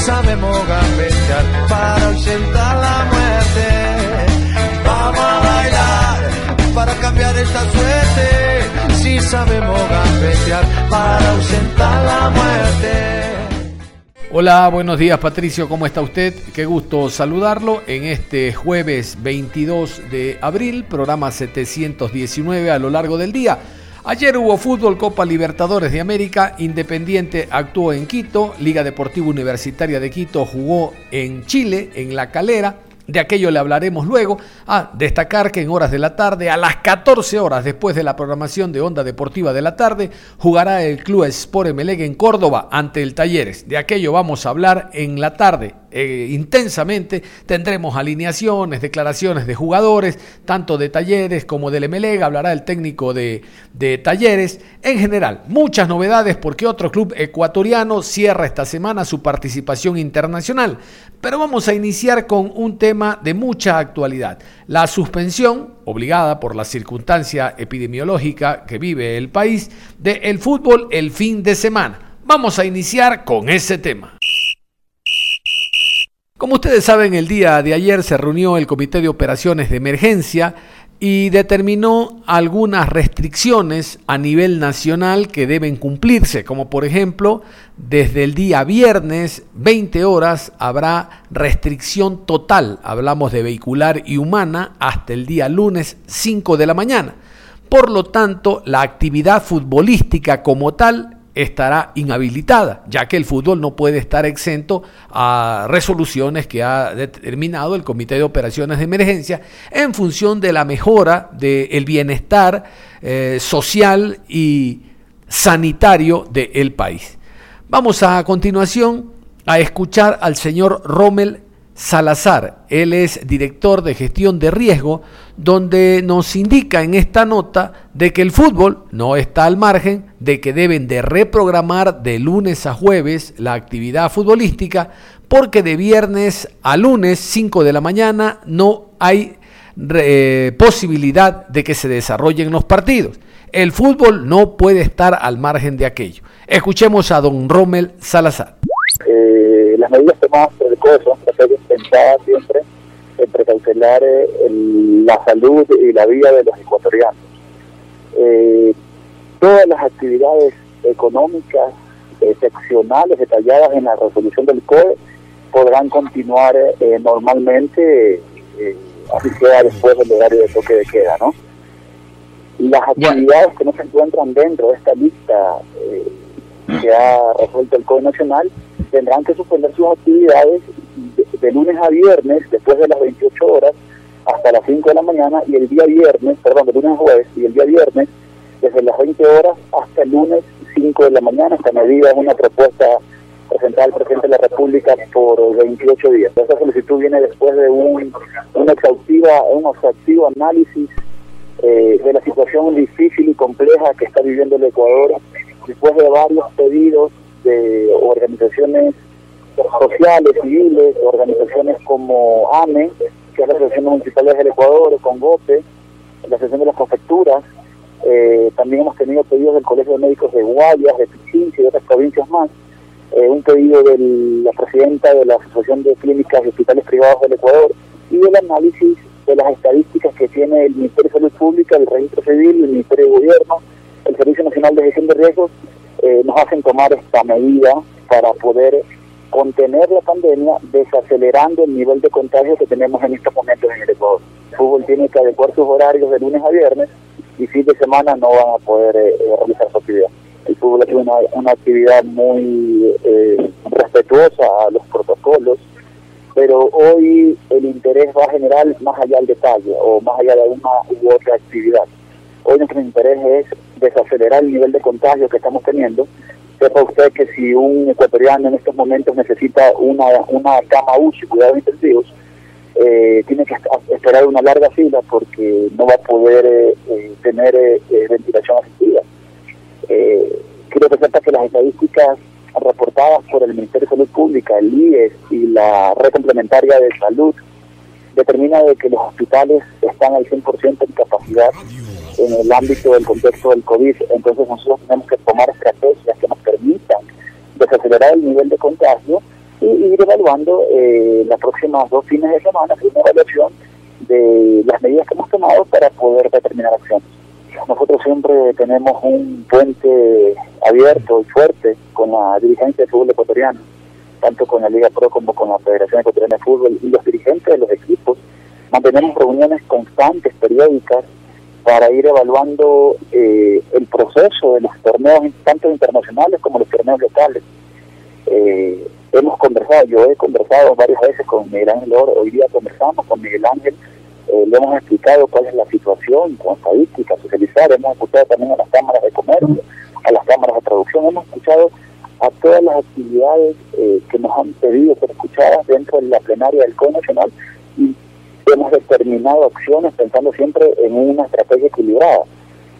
Sabemos gambetear para ausentar la muerte. Vamos a bailar para cambiar esta suerte. Si sabemos gambetear para ausentar la muerte. Hola, buenos días Patricio, ¿cómo está usted? Qué gusto saludarlo en este jueves 22 de abril, programa 719 a lo largo del día. Ayer hubo fútbol Copa Libertadores de América, Independiente actuó en Quito, Liga Deportiva Universitaria de Quito jugó en Chile, en La Calera, de aquello le hablaremos luego. Ah, destacar que en horas de la tarde, a las 14 horas después de la programación de Onda Deportiva de la tarde, jugará el Club Sport Emelec en Córdoba ante el Talleres. De aquello vamos a hablar en la tarde. Eh, intensamente. Tendremos alineaciones, declaraciones de jugadores, tanto de talleres como del MLEG, hablará el técnico de, de talleres. En general, muchas novedades porque otro club ecuatoriano cierra esta semana su participación internacional. Pero vamos a iniciar con un tema de mucha actualidad. La suspensión, obligada por la circunstancia epidemiológica que vive el país, del fútbol el fin de semana. Vamos a iniciar con ese tema. Como ustedes saben, el día de ayer se reunió el Comité de Operaciones de Emergencia y determinó algunas restricciones a nivel nacional que deben cumplirse, como por ejemplo, desde el día viernes 20 horas habrá restricción total, hablamos de vehicular y humana, hasta el día lunes 5 de la mañana. Por lo tanto, la actividad futbolística como tal estará inhabilitada, ya que el fútbol no puede estar exento a resoluciones que ha determinado el Comité de Operaciones de Emergencia en función de la mejora del bienestar eh, social y sanitario del país. Vamos a, a continuación a escuchar al señor Rommel Salazar. Él es director de gestión de riesgo, donde nos indica en esta nota de que el fútbol no está al margen, de que deben de reprogramar de lunes a jueves la actividad futbolística, porque de viernes a lunes 5 de la mañana no hay eh, posibilidad de que se desarrollen los partidos. El fútbol no puede estar al margen de aquello. Escuchemos a don Rommel Salazar. Eh, las medidas tomadas por el COE son pensadas siempre en precautelar eh, la salud y la vida de los ecuatorianos. Eh, todas las actividades económicas excepcionales detalladas en la resolución del COE podrán continuar normalmente, así sea después del horario de toque de queda, ¿no? Las actividades que no se encuentran dentro de esta lista ha resuelto el COE Nacional tendrán que suspender sus actividades de, lunes a viernes, después de las 28 horas, hasta las 5 de la mañana, y el día viernes, perdón, de lunes a jueves, y el día viernes, desde las 20 horas hasta el lunes 5 de la mañana. Esta medida es una propuesta presentada al presidente de la República por 28 días. Esta solicitud viene después de un, una exhaustiva, un exhaustivo análisis eh, de la situación difícil y compleja que está viviendo el Ecuador, después de varios pedidos de organizaciones sociales, civiles, organizaciones como AME, que es la Asociación Municipal del Ecuador, con GOPE, la Asociación de las Prefecturas, eh, también hemos tenido pedidos del Colegio de Médicos de Guayas, de Pichincha y otras provincias más, eh, un pedido de la presidenta de la Asociación de Clínicas y Hospitales Privados del Ecuador y el análisis de las estadísticas que tiene el Ministerio de Salud Pública, el Registro Civil, el Ministerio de Gobierno, el Servicio Nacional de Gestión de Riesgos eh, nos hacen tomar esta medida para poder contener la pandemia desacelerando el nivel de contagio que tenemos en estos momentos en el Ecuador. El fútbol tiene que adecuar sus horarios de lunes a viernes y fin de semana no van a poder eh, eh, realizar su actividad. El fútbol es una, actividad muy respetuosa a los protocolos, pero hoy el interés va a generar más allá del detalle o más allá de una u otra actividad. Hoy nuestro interés es desacelerar el nivel de contagio que estamos teniendo. Sepa usted que si un ecuatoriano en estos momentos necesita una, una cama UCI, cuidados intensivos, eh, tiene que esperar una larga fila porque no va a poder eh, eh, tener ventilación asistida. quiero que que las estadísticas reportadas por el Ministerio de Salud Pública, el IES y la red complementaria de salud determina de que los hospitales están al 100% en capacidad en el ámbito del contexto del COVID. Entonces nosotros tenemos que tomar estrategias que nos permitan desacelerar el nivel de contagio y ir evaluando eh, las próximas dos fines de semana, una evaluación de las medidas que hemos tomado para poder determinar acciones. Nosotros siempre tenemos un puente abierto y fuerte con la dirigencia del fútbol ecuatoriano, tanto con la Liga Pro como con la Federación Ecuatoriana de Fútbol y los dirigentes de los equipos. Mantenemos reuniones constantes, periódicas, para ir evaluando eh, el proceso de los torneos, tanto internacionales como los torneos locales. Eh, hemos conversado, yo he conversado varias veces con Miguel Ángel Oro, hoy día conversamos con Miguel Ángel, eh, le hemos explicado cuál es la situación con estadísticas, socializar, hemos escuchado también a las cámaras de comercio, a las cámaras de traducción, hemos escuchado a todas las actividades eh, que nos han pedido ser escuchadas dentro de la plenaria del COE Nacional hemos determinado acciones pensando siempre en una estrategia equilibrada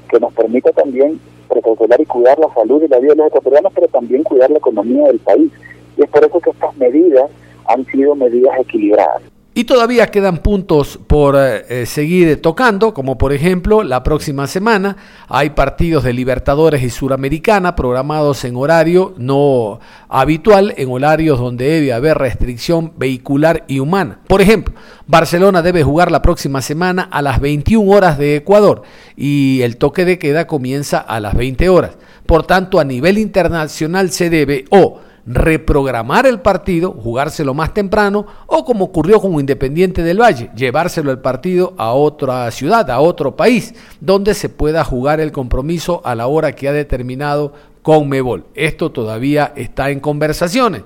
que nos permita también precautelar y cuidar la salud y la vida de los ecuatorianos, pero también cuidar la economía del país. Y es por eso que estas medidas han sido medidas equilibradas. Y todavía quedan puntos por eh, eh, seguir tocando, como por ejemplo la próxima semana hay partidos de Libertadores y Suramericana programados en horario no habitual, en horarios donde debe haber restricción vehicular y humana. Por ejemplo, Barcelona debe jugar la próxima semana a las 21 horas de Ecuador y el toque de queda comienza a las 20 horas. Por tanto, a nivel internacional se debe o reprogramar el partido, jugárselo más temprano, o como ocurrió con Independiente del Valle, llevárselo el partido a otra ciudad, a otro país, donde se pueda jugar el compromiso a la hora que ha determinado Conmebol. Esto todavía está en conversaciones.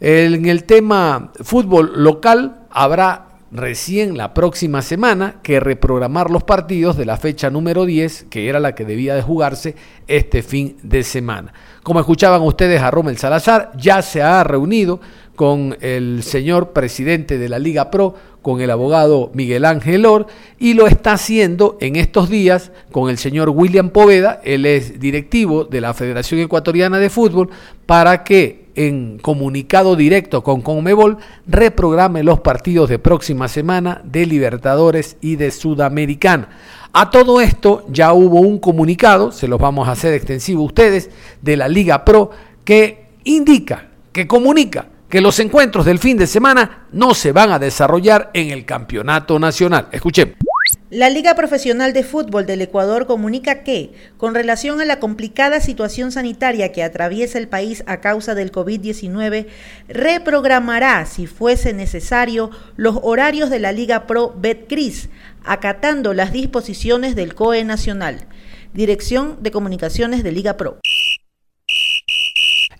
En el tema fútbol local habrá recién la próxima semana que reprogramar los partidos de la fecha número 10, que era la que debía de jugarse este fin de semana. Como escuchaban ustedes a Rommel Salazar, ya se ha reunido con el señor presidente de la Liga Pro, con el abogado Miguel Ángel Or, y lo está haciendo en estos días con el señor William Poveda, él es directivo de la Federación Ecuatoriana de Fútbol, para que en comunicado directo con Conmebol reprograme los partidos de próxima semana de Libertadores y de Sudamericana. A todo esto ya hubo un comunicado, se los vamos a hacer extensivo ustedes, de la Liga Pro que indica, que comunica que los encuentros del fin de semana no se van a desarrollar en el campeonato nacional. Escuchemos. La Liga Profesional de Fútbol del Ecuador comunica que, con relación a la complicada situación sanitaria que atraviesa el país a causa del COVID-19, reprogramará, si fuese necesario, los horarios de la Liga Pro Betcris acatando las disposiciones del COE Nacional. Dirección de Comunicaciones de Liga Pro.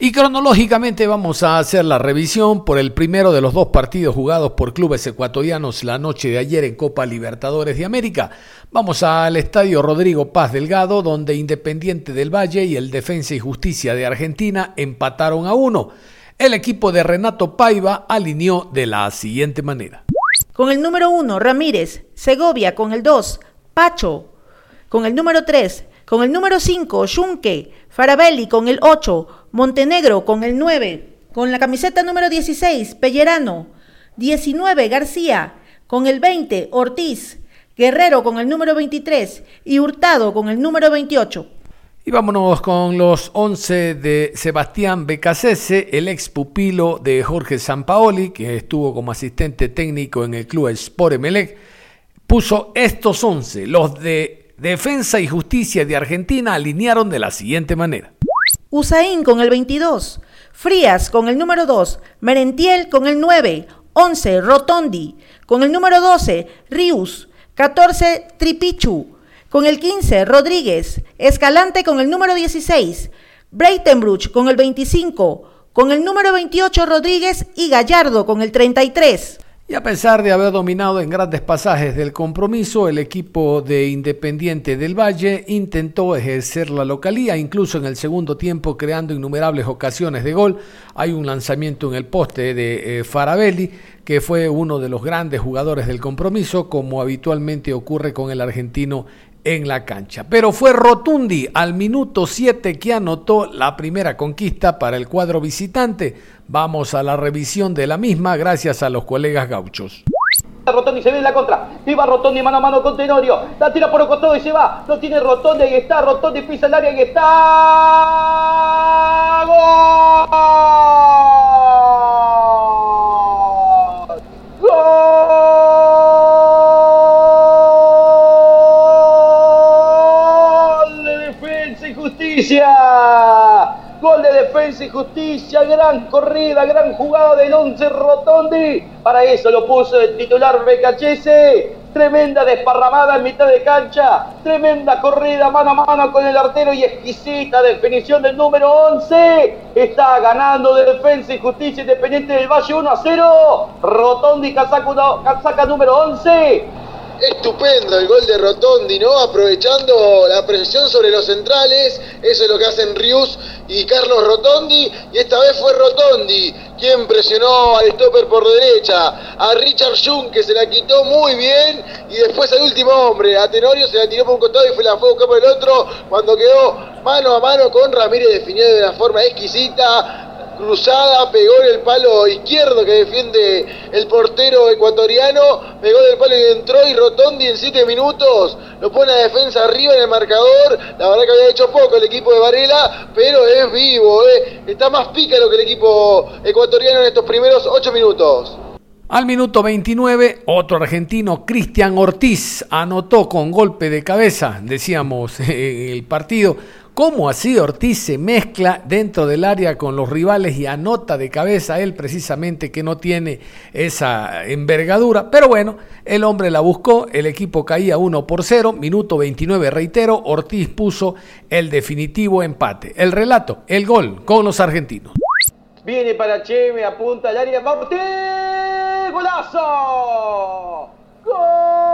Y cronológicamente vamos a hacer la revisión por el primero de los dos partidos jugados por clubes ecuatorianos la noche de ayer en Copa Libertadores de América. Vamos al estadio Rodrigo Paz Delgado, donde Independiente del Valle y el Defensa y Justicia de Argentina empataron a uno. El equipo de Renato Paiva alineó de la siguiente manera. Con el número 1, Ramírez. Segovia con el 2, Pacho. Con el número 3, con el número 5, Junque. Farabelli con el 8, Montenegro con el 9. Con la camiseta número 16, Pellerano. 19, García. Con el 20, Ortiz. Guerrero con el número 23 y Hurtado con el número 28. Y vámonos con los 11 de Sebastián Becasese, el ex pupilo de Jorge Sampaoli, que estuvo como asistente técnico en el club Sport Emelec. Puso estos 11, los de Defensa y Justicia de Argentina alinearon de la siguiente manera. Usain con el 22, Frías con el número 2, Merentiel con el 9, 11 Rotondi, con el número 12 Rius, 14 Tripichu, con el 15, Rodríguez. Escalante con el número 16. Breitenbruch con el 25. con el número 28 Rodríguez y Gallardo con el 33. Y a pesar de haber dominado en grandes pasajes del compromiso, el equipo de Independiente del Valle intentó ejercer la localía, incluso en el segundo tiempo, creando innumerables ocasiones de gol. Hay un lanzamiento en el poste de eh, Farabelli, que fue uno de los grandes jugadores del compromiso, como habitualmente ocurre con el argentino en la cancha. Pero fue Rotundi al minuto 7 que anotó la primera conquista para el cuadro visitante. Vamos a la revisión de la misma gracias a los colegas gauchos. Rotondi se ve en la contra. Iba Rotondi mano a mano con Tenorio. La tira por el costado y se va. No tiene Rotondi. Ahí está. Rotondi pisa el área. y está. ¡Gol! Y justicia, gran corrida, gran jugada del 11 Rotondi. Para eso lo puso el titular Becachese. Tremenda desparramada en mitad de cancha. Tremenda corrida mano a mano con el artero y exquisita definición del número 11. Está ganando de defensa y justicia independiente del Valle 1 a 0. Rotondi casaca número 11 Estupendo el gol de Rotondi, ¿no? Aprovechando la presión sobre los centrales. Eso es lo que hacen Rius y Carlos Rotondi. Y esta vez fue Rotondi quien presionó al stopper por derecha. A Richard Jung que se la quitó muy bien. Y después al último hombre, a Tenorio, se la tiró por un costado y fue la fue a por el otro. Cuando quedó mano a mano con Ramírez definido de una forma exquisita cruzada, pegó en el palo izquierdo que defiende el portero ecuatoriano, pegó en el palo y entró y Rotondi en 7 minutos lo pone a defensa arriba en el marcador, la verdad que había hecho poco el equipo de Varela, pero es vivo, eh. está más pícaro que el equipo ecuatoriano en estos primeros 8 minutos. Al minuto 29, otro argentino, Cristian Ortiz, anotó con golpe de cabeza, decíamos, el partido cómo así Ortiz se mezcla dentro del área con los rivales y anota de cabeza él precisamente que no tiene esa envergadura. Pero bueno, el hombre la buscó, el equipo caía 1 por 0, minuto 29 reitero, Ortiz puso el definitivo empate. El relato, el gol con los argentinos. Viene para Cheme, apunta al área, golazo. ¡Gol!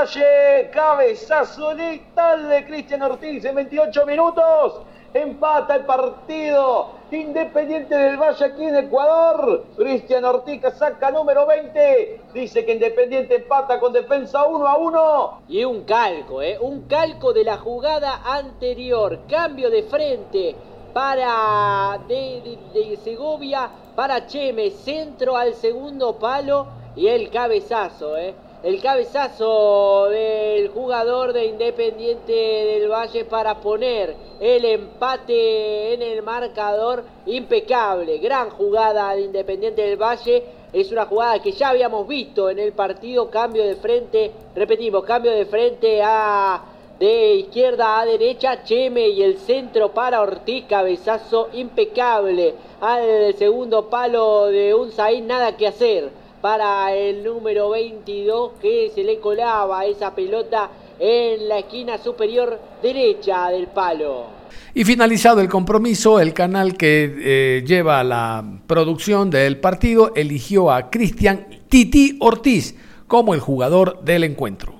Valle, cabezazo letal de Cristian Ortiz en 28 minutos. Empata el partido. Independiente del Valle aquí en Ecuador. Cristian Ortiz saca número 20. Dice que Independiente empata con defensa 1 a 1. Y un calco, ¿eh? Un calco de la jugada anterior. Cambio de frente para de, de Segovia. Para Cheme. Centro al segundo palo. Y el cabezazo, ¿eh? El cabezazo del jugador de Independiente del Valle para poner el empate en el marcador impecable. Gran jugada de Independiente del Valle. Es una jugada que ya habíamos visto en el partido. Cambio de frente, repetimos, cambio de frente a de izquierda a derecha, Cheme y el centro para Ortiz, cabezazo impecable al segundo palo de un Zain, nada que hacer para el número 22 que se le colaba esa pelota en la esquina superior derecha del palo. Y finalizado el compromiso, el canal que eh, lleva la producción del partido eligió a Cristian Titi Ortiz como el jugador del encuentro.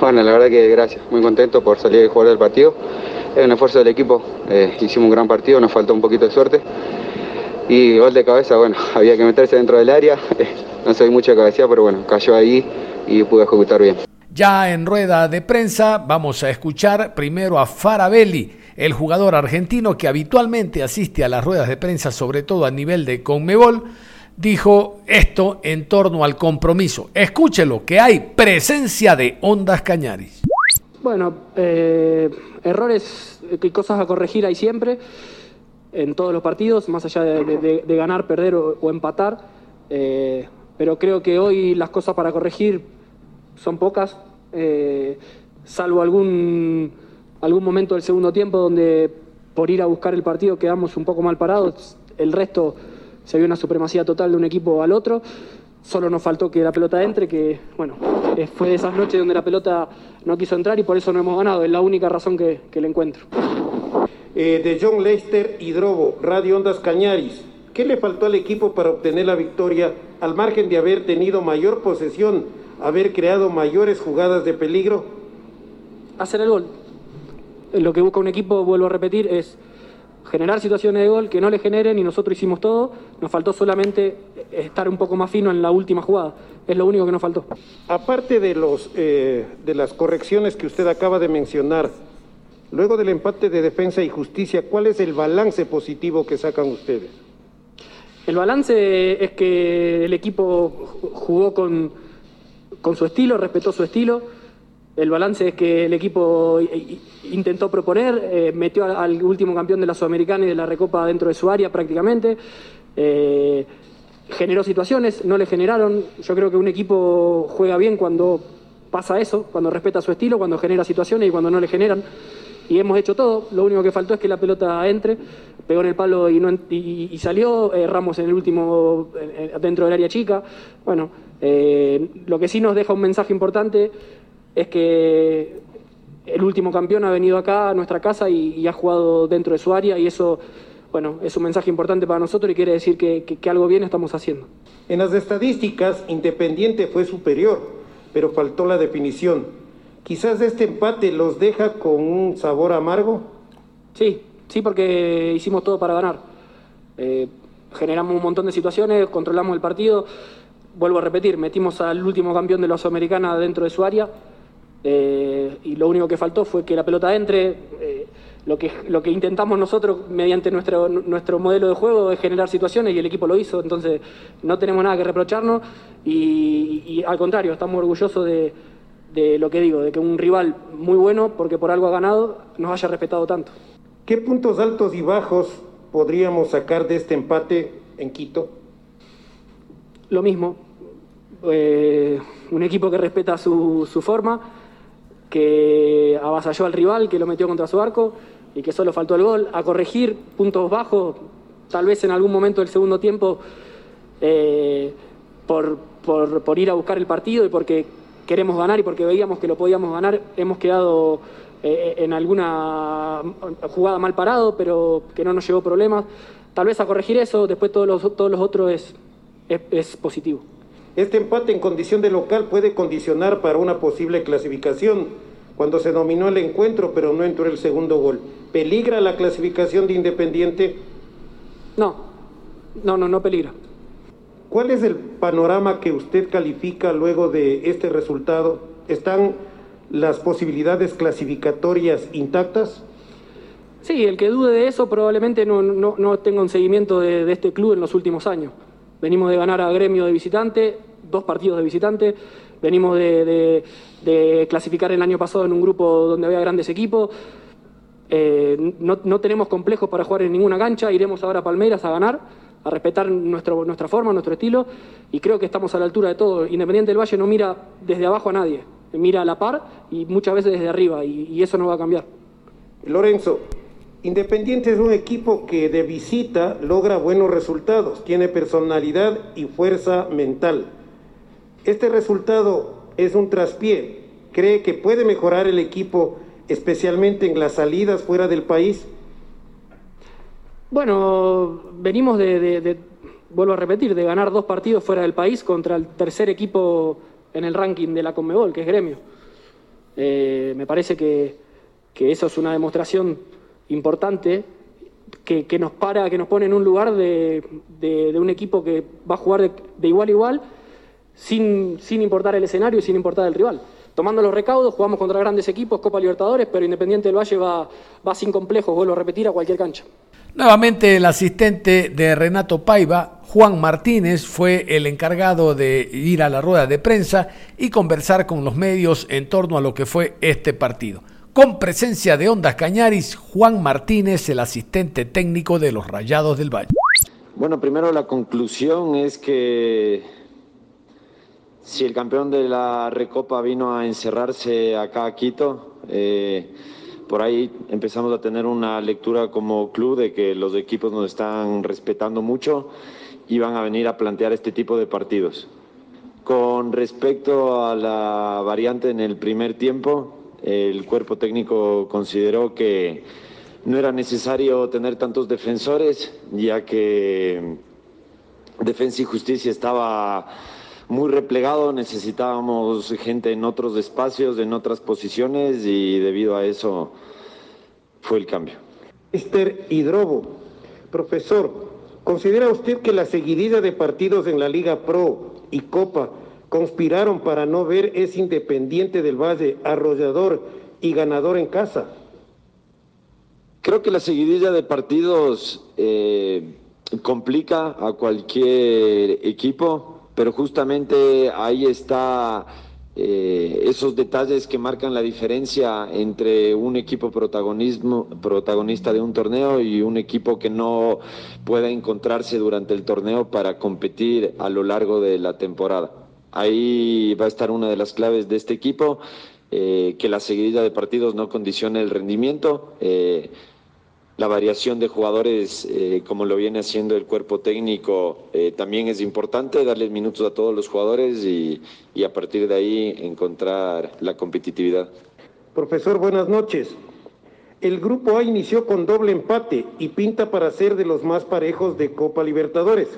Bueno, la verdad que gracias, muy contento por salir y jugar del partido. Es un esfuerzo del equipo, eh, hicimos un gran partido, nos faltó un poquito de suerte. Y gol de cabeza, bueno, había que meterse dentro del área. no soy mucha cabecilla, pero bueno, cayó ahí y pude ejecutar bien. Ya en rueda de prensa vamos a escuchar primero a Farabelli, el jugador argentino que habitualmente asiste a las ruedas de prensa, sobre todo a nivel de Conmebol, dijo esto en torno al compromiso. Escúchelo, que hay presencia de Ondas Cañaris. Bueno, eh, errores y cosas a corregir hay siempre en todos los partidos, más allá de, ganar, perder o, empatar. Eh, pero creo que hoy las cosas para corregir son pocas, eh, salvo algún, algún momento del segundo tiempo donde por ir a buscar el partido quedamos un poco mal parados, el resto se vio una supremacía total de un equipo al otro. Solo nos faltó que la pelota entre, que bueno, eh, fue de esas noches donde la pelota no quiso entrar y por eso no hemos ganado. Es la única razón que, que le encuentro. Eh, de John Lester y Drobo, Radio Ondas Cañaris. ¿Qué le faltó al equipo para obtener la victoria al margen de haber tenido mayor posesión, haber creado mayores jugadas de peligro? Hacer el gol. Lo que busca un equipo, vuelvo a repetir, es generar situaciones de gol que no le generen y nosotros hicimos todo. Nos faltó solamente estar un poco más fino en la última jugada. Es lo único que nos faltó. Aparte de, los, eh, de las correcciones que usted acaba de mencionar, luego del empate de defensa y justicia, ¿cuál es el balance positivo que sacan ustedes? El balance es que el equipo jugó con, con su estilo, respetó su estilo. El balance es que el equipo intentó proponer, eh, metió al último campeón de la Sudamericana y de la Recopa dentro de su área prácticamente. Eh, generó situaciones, no le generaron. Yo creo que un equipo juega bien cuando pasa eso, cuando respeta su estilo, cuando genera situaciones y cuando no le generan. Y hemos hecho todo, lo único que faltó es que la pelota entre, pegó en el palo y, no, y, salió, eh, Ramos en el último, dentro del área chica. Bueno, eh, lo que sí nos deja un mensaje importante es que el último campeón ha venido acá a nuestra casa y, ha jugado dentro de su área y eso bueno, es un mensaje importante para nosotros y quiere decir que, algo bien estamos haciendo. En las estadísticas, Independiente fue superior, pero faltó la definición. Quizás este empate los deja con un sabor amargo. Sí, sí, porque hicimos todo para ganar. Eh, generamos un montón de situaciones, controlamos el partido. Vuelvo a repetir, metimos al último campeón de la Sudamericana dentro de su área eh, y lo único que faltó fue que la pelota entre. Eh, lo, que, lo que intentamos nosotros mediante nuestro, nuestro modelo de juego es generar situaciones y el equipo lo hizo, entonces no tenemos nada que reprocharnos y, al contrario, estamos orgullosos de, de lo que digo, de que un rival muy bueno, porque por algo ha ganado, nos haya respetado tanto. ¿Qué puntos altos y bajos podríamos sacar de este empate en Quito? Lo mismo, eh, un equipo que respeta su, su forma que avasalló al rival, que lo metió contra su arco y que solo faltó el gol. A corregir puntos bajos, tal vez en algún momento del segundo tiempo, eh, por, por, ir a buscar el partido y porque queremos ganar y porque veíamos que lo podíamos ganar, hemos quedado eh, en alguna jugada mal parado, pero que no nos llevó problemas. Tal vez a corregir eso, después todos los, todos los otros es, es positivo. Este empate en condición de local puede condicionar para una posible clasificación cuando se dominó el encuentro pero no entró el segundo gol. ¿Peligra la clasificación de Independiente? No, no, no, no peligra. ¿Cuál es el panorama que usted califica luego de este resultado? ¿Están las posibilidades clasificatorias intactas? Sí, el que dude de eso probablemente no, no, tenga un seguimiento de, de, este club en los últimos años. Venimos de ganar a Gremio de visitante, dos partidos de visitante. Venimos de, clasificar el año pasado en un grupo donde había grandes equipos. Eh, no, tenemos complejos para jugar en ninguna cancha. Iremos ahora a Palmeiras a ganar, a respetar nuestro, nuestra forma, nuestro estilo. Y creo que estamos a la altura de todo. Independiente del Valle no mira desde abajo a nadie. Mira a la par y muchas veces desde arriba. y eso no va a cambiar. Lorenzo, Independiente es un equipo que de visita logra buenos resultados, tiene personalidad y fuerza mental. Este resultado es un traspié. ¿Cree que puede mejorar el equipo, especialmente en las salidas fuera del país? Bueno, venimos de, vuelvo a repetir, de ganar dos partidos fuera del país contra el tercer equipo en el ranking de la Conmebol, que es Gremio. Eh, me parece que, eso es una demostración importante que, nos para, que nos pone en un lugar de, un equipo que va a jugar de, igual a igual sin, sin importar el escenario y sin importar el rival. Tomando los recaudos, jugamos contra grandes equipos, Copa Libertadores, pero Independiente del Valle va, va sin complejos, vuelvo a repetir, a cualquier cancha. Nuevamente el asistente de Renato Paiva, Juan Martínez, fue el encargado de ir a la rueda de prensa y conversar con los medios en torno a lo que fue este partido. Con presencia de Ondas Cañaris, Juan Martínez, el asistente técnico de los Rayados del Valle. Bueno, primero la conclusión es que si el campeón de la Recopa vino a encerrarse acá a Quito, eh, por ahí empezamos a tener una lectura como club de que los equipos nos están respetando mucho y van a venir a plantear este tipo de partidos. Con respecto a la variante en el primer tiempo, el cuerpo técnico consideró que no era necesario tener tantos defensores, ya que Defensa y Justicia estaba muy replegado, necesitábamos gente en otros espacios, en otras posiciones y debido a eso fue el cambio. Mister Hidrobo, profesor, ¿considera usted que la seguidilla de partidos en la Liga Pro y Copa conspiraron para no ver ese Independiente del Valle arrollador y ganador en casa? Creo que la seguidilla de partidos eh, complica a cualquier equipo, pero justamente ahí está eh, esos detalles que marcan la diferencia entre un equipo protagonismo, protagonista de un torneo y un equipo que no pueda encontrarse durante el torneo para competir a lo largo de la temporada. Ahí va a estar una de las claves de este equipo, eh, que la seguidilla de partidos no condicione el rendimiento. Eh, la variación de jugadores, eh, como lo viene haciendo el cuerpo técnico, eh, también es importante, darles minutos a todos los jugadores y, y, a partir de ahí encontrar la competitividad. Profesor, buenas noches. El grupo A inició con doble empate y pinta para ser de los más parejos de Copa Libertadores.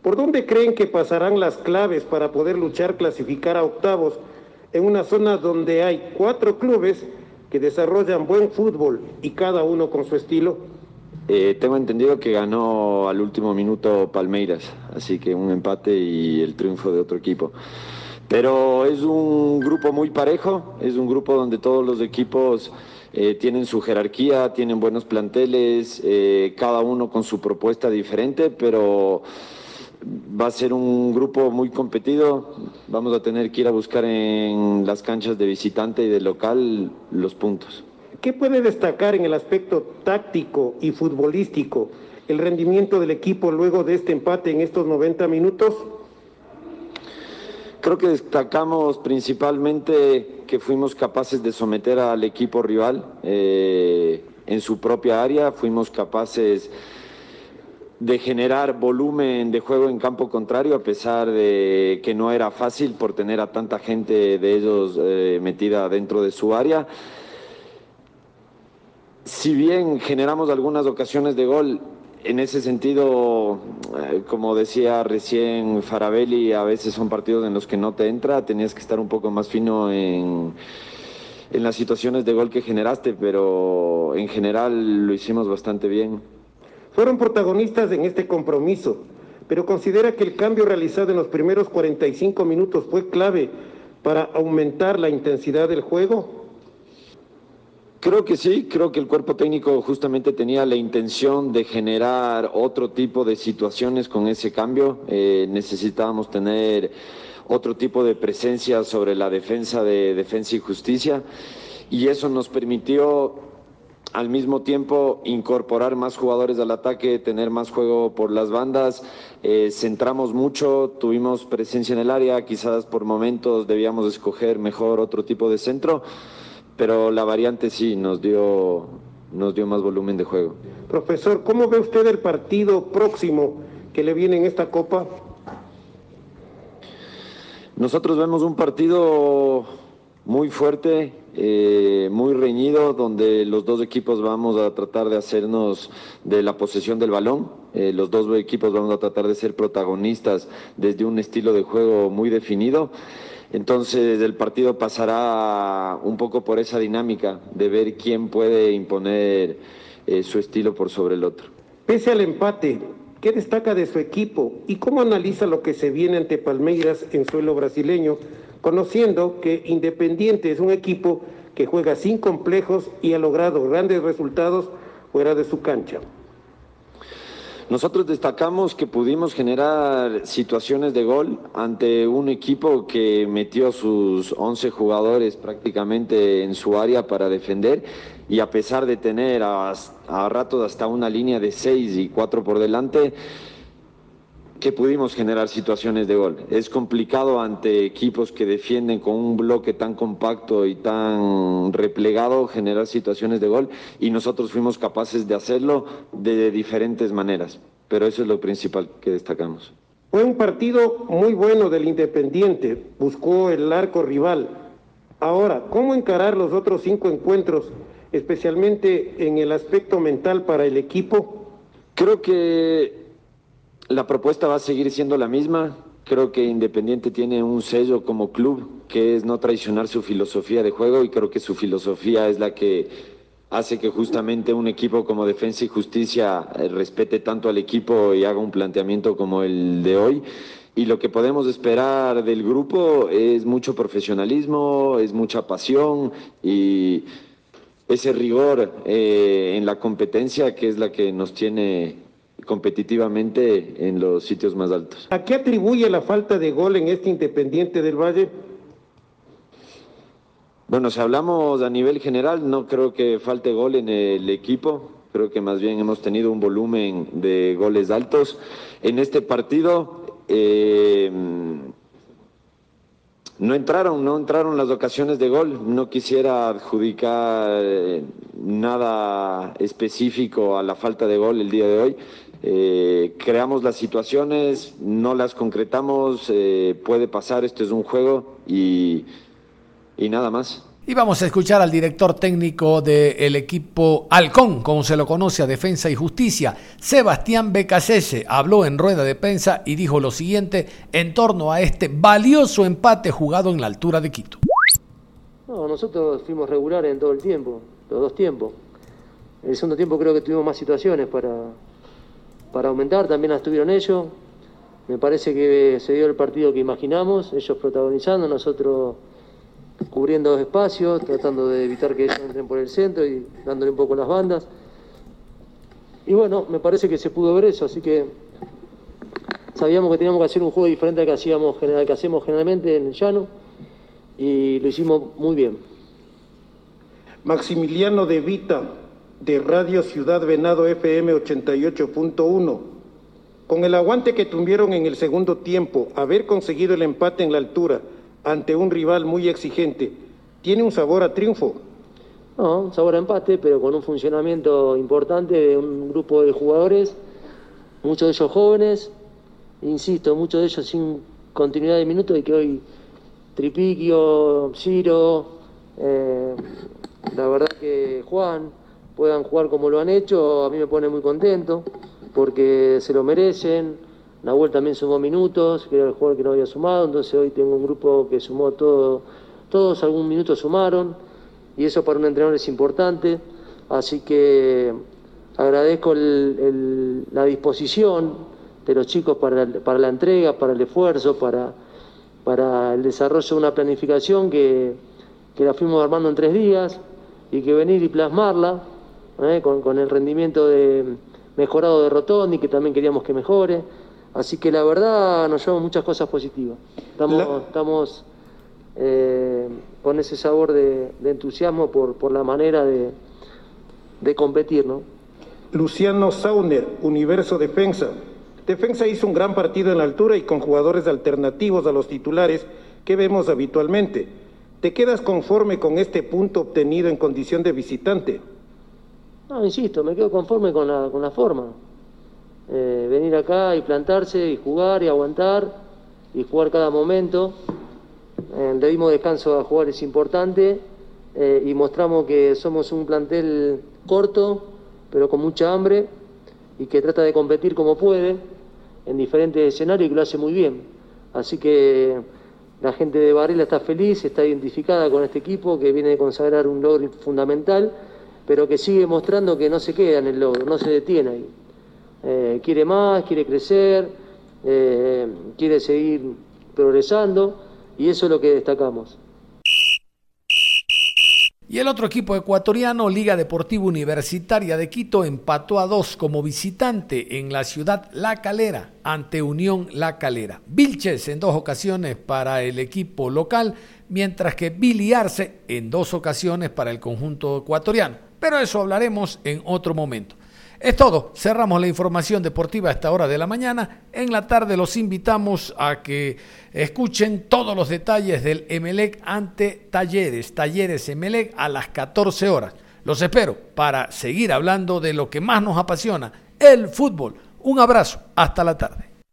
¿Por dónde creen que pasarán las claves para poder luchar clasificar a octavos en una zona donde hay cuatro clubes que desarrollan buen fútbol y cada uno con su estilo? Eh, tengo entendido que ganó al último minuto Palmeiras, así que un empate y el triunfo de otro equipo. Pero es un grupo muy parejo, es un grupo donde todos los equipos eh, tienen su jerarquía, tienen buenos planteles, eh, cada uno con su propuesta diferente, pero va a ser un grupo muy competido. Vamos a tener que ir a buscar en las canchas de visitante y de local los puntos. ¿Qué puede destacar en el aspecto táctico y futbolístico el rendimiento del equipo luego de este empate en estos 90 minutos? Creo que destacamos principalmente que fuimos capaces de someter al equipo rival eh, en su propia área, fuimos capaces de generar volumen de juego en campo contrario, a pesar de que no era fácil por tener a tanta gente de ellos eh, metida dentro de su área. Si bien generamos algunas ocasiones de gol, en ese sentido, eh, como decía recién Farabelli, a veces son partidos en los que no te entra, tenías que estar un poco más fino en, en las situaciones de gol que generaste, pero en general lo hicimos bastante bien. Fueron protagonistas en este compromiso, pero considera que el cambio realizado en los primeros 45 minutos fue clave para aumentar la intensidad del juego. Creo que sí, creo que el cuerpo técnico justamente tenía la intención de generar otro tipo de situaciones con ese cambio. Eh, necesitábamos tener otro tipo de presencia sobre la defensa de defensa y justicia y eso nos permitió al mismo tiempo incorporar más jugadores al ataque, tener más juego por las bandas, eh, centramos mucho, tuvimos presencia en el área, quizás por momentos debíamos escoger mejor otro tipo de centro, pero la variante sí nos dio, nos dio más volumen de juego. Profesor, ¿cómo ve usted el partido próximo que le viene en esta Copa? Nosotros vemos un partido muy fuerte, eh, muy reñido, donde los dos equipos vamos a tratar de hacernos de la posesión del balón. Eh, los dos equipos vamos a tratar de ser protagonistas desde un estilo de juego muy definido. Entonces el partido pasará un poco por esa dinámica de ver quién puede imponer eh, su estilo por sobre el otro. Pese al empate, ¿qué destaca de su equipo y cómo analiza lo que se viene ante Palmeiras en suelo brasileño? Conociendo que Independiente es un equipo que juega sin complejos y ha logrado grandes resultados fuera de su cancha. Nosotros destacamos que pudimos generar situaciones de gol ante un equipo que metió sus 11 jugadores prácticamente en su área para defender y a pesar de tener a, a ratos hasta una línea de 6 y 4 por delante, que pudimos generar situaciones de gol. Es complicado ante equipos que defienden con un bloque tan compacto y tan replegado generar situaciones de gol y nosotros fuimos capaces de hacerlo de diferentes maneras, pero eso es lo principal que destacamos. Fue un partido muy bueno del Independiente, buscó el arco rival. Ahora, ¿cómo encarar los otros cinco encuentros, especialmente en el aspecto mental para el equipo? Creo que la propuesta va a seguir siendo la misma. Creo que Independiente tiene un sello como club que es no traicionar su filosofía de juego y creo que su filosofía es la que hace que justamente un equipo como Defensa y Justicia eh, respete tanto al equipo y haga un planteamiento como el de hoy. Y lo que podemos esperar del grupo es mucho profesionalismo, es mucha pasión y ese rigor eh, en la competencia que es la que nos tiene competitivamente en los sitios más altos. ¿A qué atribuye la falta de gol en este Independiente del Valle? Bueno, si hablamos a nivel general, no creo que falte gol en el equipo. Creo que más bien hemos tenido un volumen de goles altos. En este partido eh, no entraron, no entraron las ocasiones de gol. No quisiera adjudicar eh, nada específico a la falta de gol el día de hoy. Eh, creamos las situaciones, no las concretamos, puede pasar, esto es un juego y y nada más. Y vamos a escuchar al director técnico del equipo Halcón, como se lo conoce a Defensa y Justicia, Sebastián Becasese, habló en rueda de prensa y dijo lo siguiente en torno a este valioso empate jugado en la altura de Quito. No, nosotros fuimos regulares en todo el tiempo, los dos tiempos. En el segundo tiempo creo que tuvimos más situaciones para, para aumentar, también las tuvieron ellos. Me parece que se dio el partido que imaginamos, ellos protagonizando, nosotros cubriendo dos espacios, tratando de evitar que ellos entren por el centro y dándole un poco las bandas. Y bueno, me parece que se pudo ver eso, así que sabíamos que teníamos que hacer un juego diferente al que, hacíamos, que hacemos generalmente en el llano y lo hicimos muy bien. Maximiliano de Vita, de Radio Ciudad Venado FM 88.1. Con el aguante que tuvieron en el segundo tiempo, haber conseguido el empate en la altura, ante un rival muy exigente, ¿tiene un sabor a triunfo? No, un sabor a empate, pero con un funcionamiento importante de un grupo de jugadores, muchos de ellos jóvenes, insisto, muchos de ellos sin continuidad de minutos y que hoy Tripiquio, Ciro, eh, la verdad que Juan puedan jugar como lo han hecho, a mí me pone muy contento porque se lo merecen. Nahuel también sumó minutos, que era el jugador que no había sumado, entonces hoy tengo un grupo que sumó todo, todos algún minuto sumaron, y eso para un entrenador es importante, así que agradezco la disposición de los chicos para, la entrega, para el esfuerzo, para, para el desarrollo de una planificación que, la fuimos armando en tres días y que venir y plasmarla ¿eh? con, con, el rendimiento de, mejorado de Rotondi, que también queríamos que mejore. Así que la verdad nos llevamos muchas cosas positivas. Estamos, estamos eh, con ese sabor de, entusiasmo por, por, la manera de, de competir, ¿no? Luciano Sauner, Universo Defensa. Defensa hizo un gran partido en la altura y con jugadores alternativos a los titulares que vemos habitualmente. ¿Te quedas conforme con este punto obtenido en condición de visitante? No, insisto, me quedo conforme con la, con la forma. Eh, venir acá y plantarse y jugar y aguantar y jugar cada momento. Eh, le dimos descanso a jugadores importantes eh, y mostramos que somos un plantel corto, pero con mucha hambre y que trata de competir como puede en diferentes escenarios y que lo hace muy bien. Así que la gente de Barrila está feliz, está identificada con este equipo que viene a consagrar un logro fundamental, pero que sigue mostrando que no se queda en el logro, no se detiene ahí. Eh, quiere más, quiere crecer, eh, quiere seguir progresando y eso es lo que destacamos. Y el otro equipo ecuatoriano, Liga Deportiva Universitaria de Quito, empató a dos como visitante en la ciudad La Calera ante Unión La Calera. Vilches en dos ocasiones para el equipo local, mientras que Biliarse en dos ocasiones para el conjunto ecuatoriano. Pero eso hablaremos en otro momento. Es todo. Cerramos la información deportiva a esta hora de la mañana. En la tarde los invitamos a que escuchen todos los detalles del Emelec ante Talleres. Talleres Emelec a las 14 horas. Los espero para seguir hablando de lo que más nos apasiona, el fútbol. Un abrazo. Hasta la tarde.